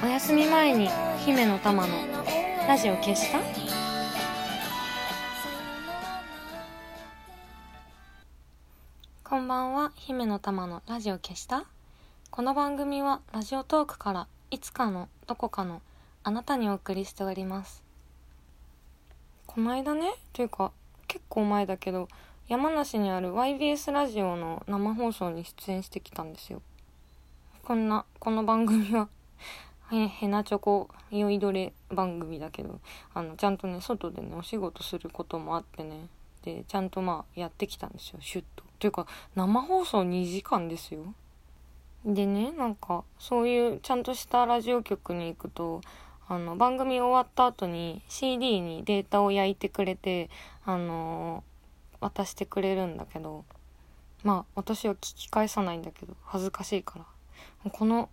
お休み前に姫の玉のラジオ消した？こんばんは姫の玉のラジオ消した？この番組はラジオトークからいつかのどこかのあなたにお送りしております。この間ねというか結構前だけど山梨にある YBS ラジオの生放送に出演してきたんですよ。こんなこの番組はへへなチョコ酔いどれ番組だけどあのちゃんとね外でねお仕事することもあってね。でちゃんとまあやってきたんですよシュッと。というか生放送2時間ですよ。でねなんかそういうちゃんとしたラジオ局に行くとあの番組終わった後に CD にデータを焼いてくれてあの渡してくれるんだけどまあ私は聞き返さないんだけど恥ずかしいから。この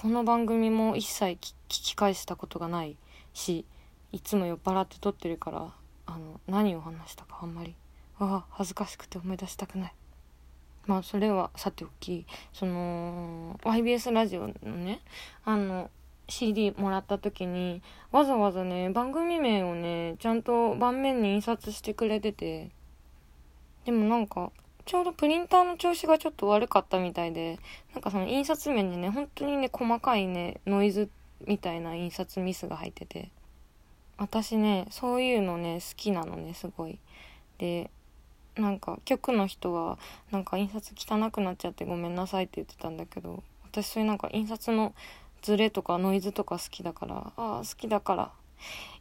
この番組も一切聞き返したことがないしいつも酔っ払って撮ってるからあの何を話したかあんまりああ恥ずかしくて思い出したくない。まあそれはさておきその YBS ラジオのねあの CD もらった時にわざわざね番組名をねちゃんと盤面に印刷してくれててでもなんかちょうどプリンターの調子がちょっと悪かったみたいでなんかその印刷面にね本当にね細かいねノイズみたいな印刷ミスが入ってて私ねそういうのね好きなのねすごい。でなんか局の人はなんか印刷汚くなっちゃってごめんなさいって言ってたんだけど私そういうなんか印刷のズレとかノイズとか好きだからああ好きだから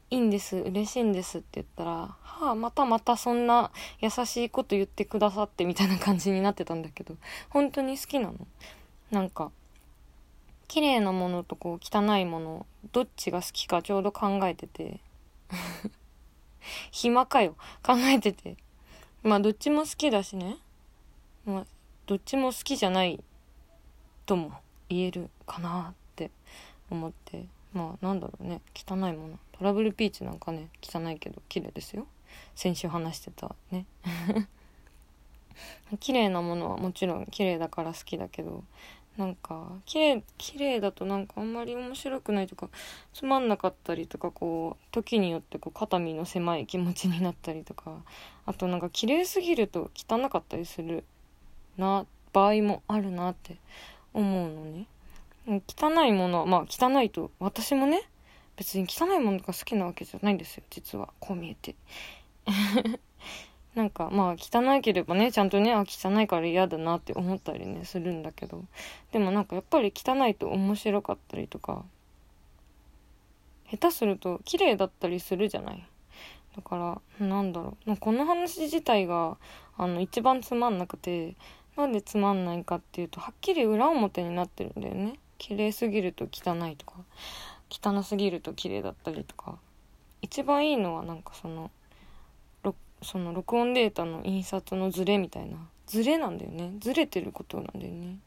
いいんです嬉しいんですって言ったらはあまたまたそんな優しいこと言ってくださってみたいな感じになってたんだけど本当に好きなの。なんか綺麗なものとこう汚いものどっちが好きかちょうど考えてて 暇かよ考えてて。まあどっちも好きだしね。まあどっちも好きじゃないとも言えるかなって思って。まあなんだろうね。汚いもの。トラブルピーチなんかね汚いけど綺麗ですよ。先週話してたね。綺麗なものはもちろん綺麗だから好きだけどなんか綺麗綺麗だとなんかあんまり面白くないとかつまんなかったりとかこう時によってこう肩身の狭い気持ちになったりとかあとなんか綺麗すぎると汚かったりするな場合もあるなって思うのね。汚いものまあ汚いと私もね別に汚いものが好きなわけじゃないんですよ実はこう見えて。なんかまあ汚ければねちゃんとねあ汚いから嫌だなって思ったりねするんだけど。でもなんかやっぱり汚いと面白かったりとか下手すると綺麗だったりするじゃない。だからなんだろう。この話自体があの一番つまんなくてなんでつまんないかっていうとはっきり裏表になってるんだよね。綺麗すぎると汚いとか汚すぎると綺麗だったりとか。一番いいのはなんかそのその録音データの印刷のズレみたいな。ズレなんだよね。ズレてることなんだよね。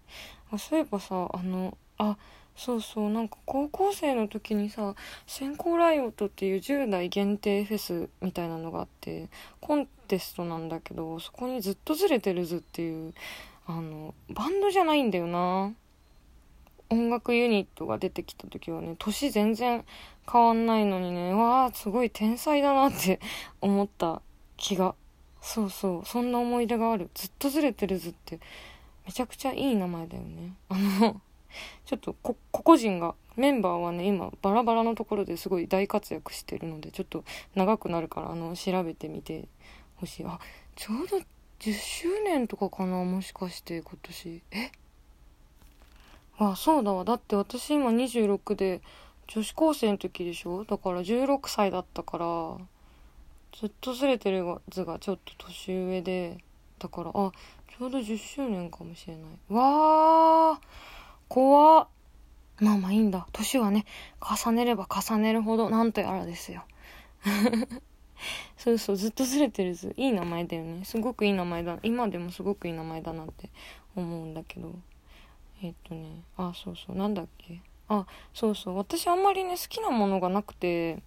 あそういえばさあのあそうそうなんか高校生の時にさ先行ライオットっていう10代限定フェスみたいなのがあってコンテストなんだけどそこにずっとずれてるずっていうあのバンドじゃないんだよな。音楽ユニットが出てきた時はね年全然変わんないのにねわあすごい天才だなって思った気が。そうそう。そんな思い出がある。ずっとずれてるずってめちゃくちゃいい名前だよね。あのちょっとこ個々人がメンバーはね今バラバラのところですごい大活躍してるのでちょっと長くなるからあの調べてみてほしいあちょうど10周年とかかなもしかして今年。え？あそうだわ。だって私今26で女子高生の時でしょ？だから16歳だったからずっとずれてる図がちょっと年上でだからあちょうど10周年かもしれない。わー怖っ。まあまあいいんだ。年はね重ねれば重ねるほどなんとやらですよ。そうそうずっとずれてる図。いい名前だよね。すごくいい名前だ。今でもすごくいい名前だなって思うんだけど。えっとねあそうそうなんだっけ？あそうそう私あんまりね好きなものがなくて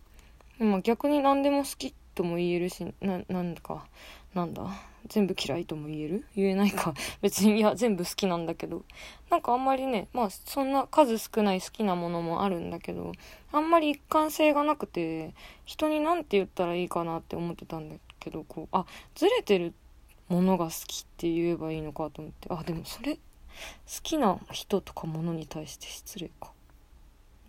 まあ逆に何でも好きとも言えるしななんだかなんだ？全部嫌いとも言える？言えないか。別にいや全部好きなんだけど。なんかあんまりねまあそんな数少ない好きなものもあるんだけどあんまり一貫性がなくて人に何て言ったらいいかなって思ってたんだけどこうあずれてるものが好きって言えばいいのかと思ってあでもそれ好きな人とかものに対して失礼か。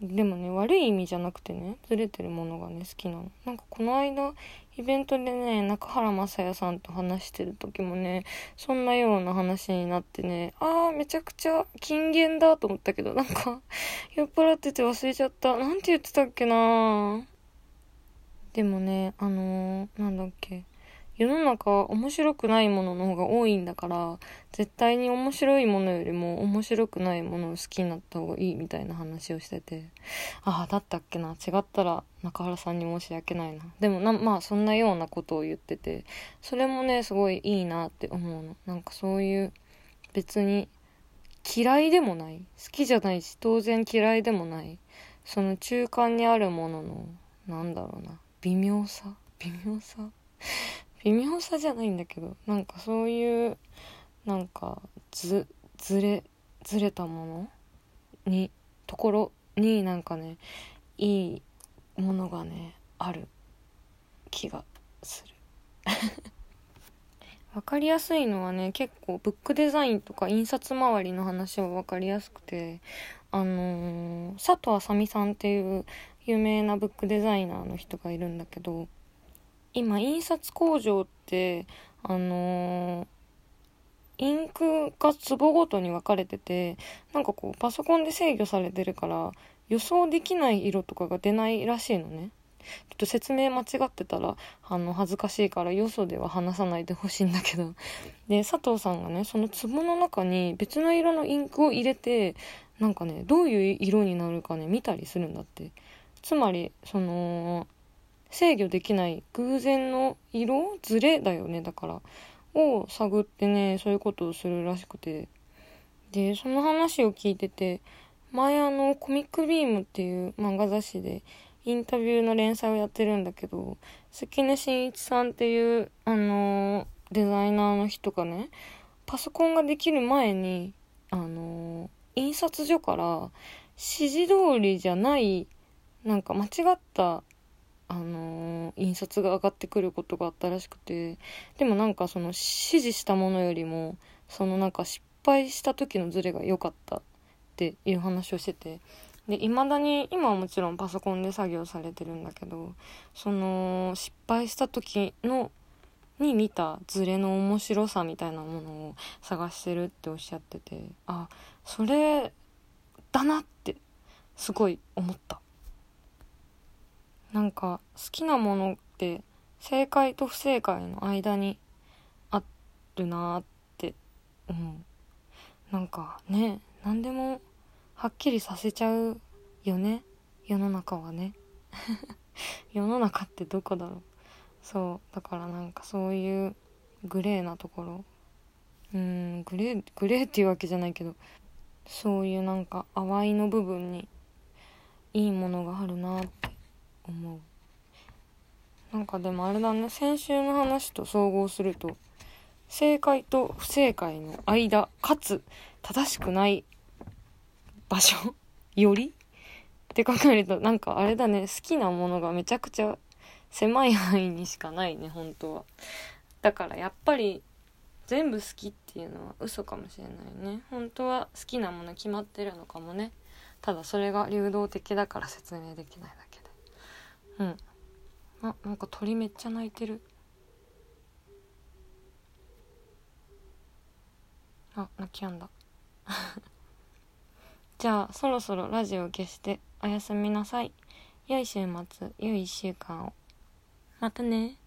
でもね悪い意味じゃなくてねずれてるものがね好きなの。なんかこの間イベントでね中原雅也さんと話してる時もねそんなような話になってねあーめちゃくちゃ金言だと思ったけどなんか酔っ払ってて忘れちゃった。なんて言ってたっけなでもねあのー、なんだっけ。世の中面白くないものの方が多いんだから絶対に面白いものよりも面白くないものを好きになった方がいいみたいな話をしてて。ああだったっけな。違ったら中原さんに申し訳ないな。でもなまあそんなようなことを言ってて。それもねすごいいいなって思うの。なんかそういう別に嫌いでもない。好きじゃないし当然嫌いでもない。その中間にあるもののなんだろうな。微妙さ？微妙さ？微妙さじゃないんだけどなんかそういうなんかずずれずれたものにところになんかねいいものがねある気がする。分かりやすいのはね結構ブックデザインとか印刷周りの話は分かりやすくてあのー、佐藤あさみさんっていう有名なブックデザイナーの人がいるんだけど今印刷工場ってあのー、インクが壺ごとに分かれててなんかこうパソコンで制御されてるから予想できない色とかが出ないらしいのね。ちょっと説明間違ってたらあの恥ずかしいからよそでは話さないでほしいんだけど。で佐藤さんがねその壺の中に別の色のインクを入れてなんかねどういう色になるかね見たりするんだって。つまりその制御できない偶然の色ずれだよねだからを探ってねそういうことをするらしくて。でその話を聞いてて前あのコミックビームっていう漫画雑誌でインタビューの連載をやってるんだけど関根真一さんっていうあのデザイナーの人がねパソコンができる前にあの印刷所から指示通りじゃないなんか間違ったあのー、印刷が上がってくることがあったらしくてでもなんかその指示したものよりもそのなんか失敗した時のズレが良かったっていう話をしててで未だに今はもちろんパソコンで作業されてるんだけどその失敗した時のに見たズレの面白さみたいなものを探してるっておっしゃっててあそれだなってすごい思った。なんか好きなものって正解と不正解の間にあるなって思う。なんかね何でもはっきりさせちゃうよね。世の中はね。世の中ってどこだろう。そう。だからなんかそういうグレーなところ。うんグレーグレーっていうわけじゃないけど。そういうなんか淡いの部分にいいものがあるなって思う。なんかでもあれだね。先週の話と総合すると正解と不正解の間かつ正しくない場所 より？って考えるとなんかあれだね。好きなものがめちゃくちゃ狭い範囲にしかないね本当は。だからやっぱり全部好きっていうのは嘘かもしれないね。本当は好きなもの決まってるのかもね。ただそれが流動的だから説明できないだけ。うん。あなんか鳥めっちゃ鳴いてる。あ泣きやんだ。じゃあそろそろラジオ消しておやすみなさい。良い週末良い1週間を。またね。